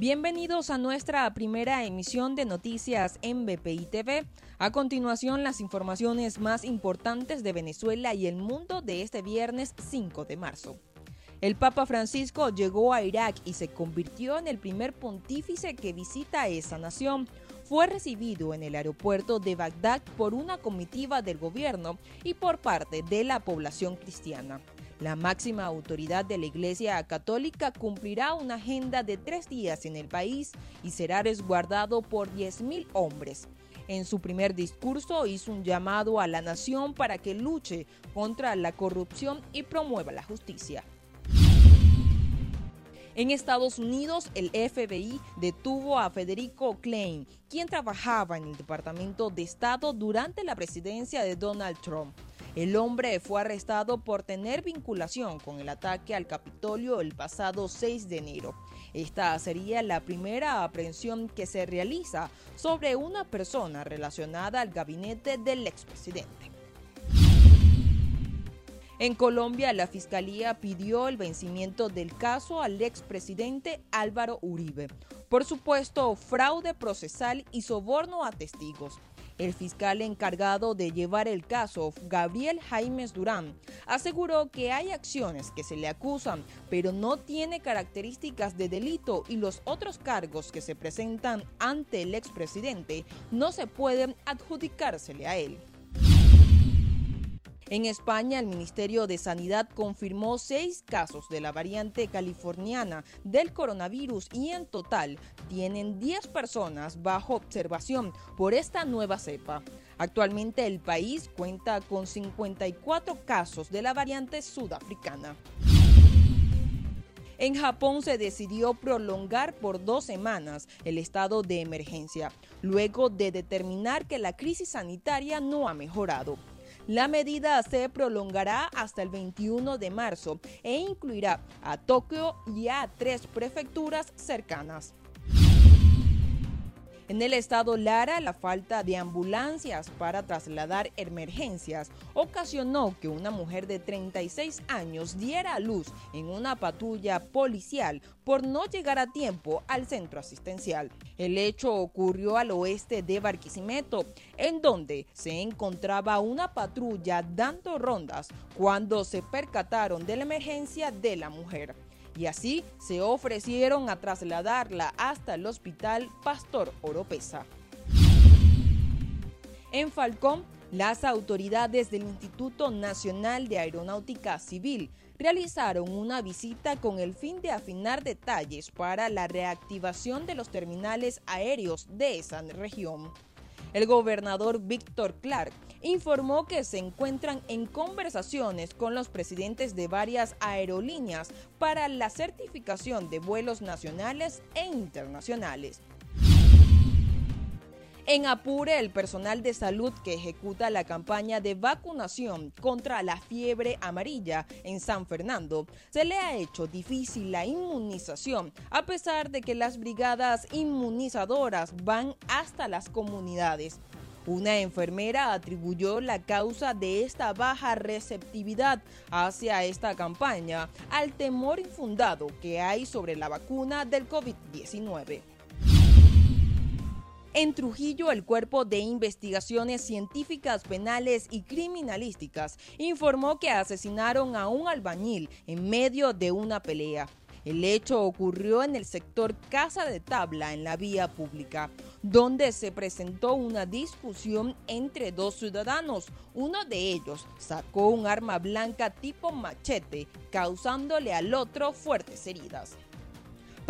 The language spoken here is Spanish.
Bienvenidos a nuestra primera emisión de noticias en BPI TV. A continuación, las informaciones más importantes de Venezuela y el mundo de este viernes 5 de marzo. El Papa Francisco llegó a Irak y se convirtió en el primer pontífice que visita esa nación. Fue recibido en el aeropuerto de Bagdad por una comitiva del gobierno y por parte de la población cristiana. La máxima autoridad de la Iglesia Católica cumplirá una agenda de tres días en el país y será resguardado por 10.000 hombres. En su primer discurso hizo un llamado a la nación para que luche contra la corrupción y promueva la justicia. En Estados Unidos, el FBI detuvo a Federico Klein, quien trabajaba en el Departamento de Estado durante la presidencia de Donald Trump. El hombre fue arrestado por tener vinculación con el ataque al Capitolio el pasado 6 de enero. Esta sería la primera aprehensión que se realiza sobre una persona relacionada al gabinete del expresidente. En Colombia, la Fiscalía pidió el vencimiento del caso al expresidente Álvaro Uribe por supuesto fraude procesal y soborno a testigos. El fiscal encargado de llevar el caso, Gabriel Jaimes Durán, aseguró que hay acciones que se le acusan, pero no tiene características de delito y los otros cargos que se presentan ante el expresidente no se pueden adjudicársele a él. En España, el Ministerio de Sanidad confirmó seis casos de la variante californiana del coronavirus y en total tienen 10 personas bajo observación por esta nueva cepa. Actualmente el país cuenta con 54 casos de la variante sudafricana. En Japón se decidió prolongar por dos semanas el estado de emergencia, luego de determinar que la crisis sanitaria no ha mejorado. La medida se prolongará hasta el 21 de marzo e incluirá a Tokio y a tres prefecturas cercanas. En el estado Lara, la falta de ambulancias para trasladar emergencias ocasionó que una mujer de 36 años diera a luz en una patrulla policial por no llegar a tiempo al centro asistencial. El hecho ocurrió al oeste de Barquisimeto, en donde se encontraba una patrulla dando rondas cuando se percataron de la emergencia de la mujer y así se ofrecieron a trasladarla hasta el Hospital Pastor Oropesa. En Falcón, las autoridades del Instituto Nacional de Aeronáutica Civil realizaron una visita con el fin de afinar detalles para la reactivación de los terminales aéreos de esa región. El gobernador Víctor Clark informó que se encuentran en conversaciones con los presidentes de varias aerolíneas para la certificación de vuelos nacionales e internacionales. En Apure, el personal de salud que ejecuta la campaña de vacunación contra la fiebre amarilla en San Fernando se le ha hecho difícil la inmunización, a pesar de que las brigadas inmunizadoras van hasta las comunidades. Una enfermera atribuyó la causa de esta baja receptividad hacia esta campaña al temor infundado que hay sobre la vacuna del COVID-19. En Trujillo, el Cuerpo de Investigaciones Científicas Penales y Criminalísticas informó que asesinaron a un albañil en medio de una pelea. El hecho ocurrió en el sector Casa de Tabla, en la vía pública, donde se presentó una discusión entre dos ciudadanos. Uno de ellos sacó un arma blanca tipo machete, causándole al otro fuertes heridas.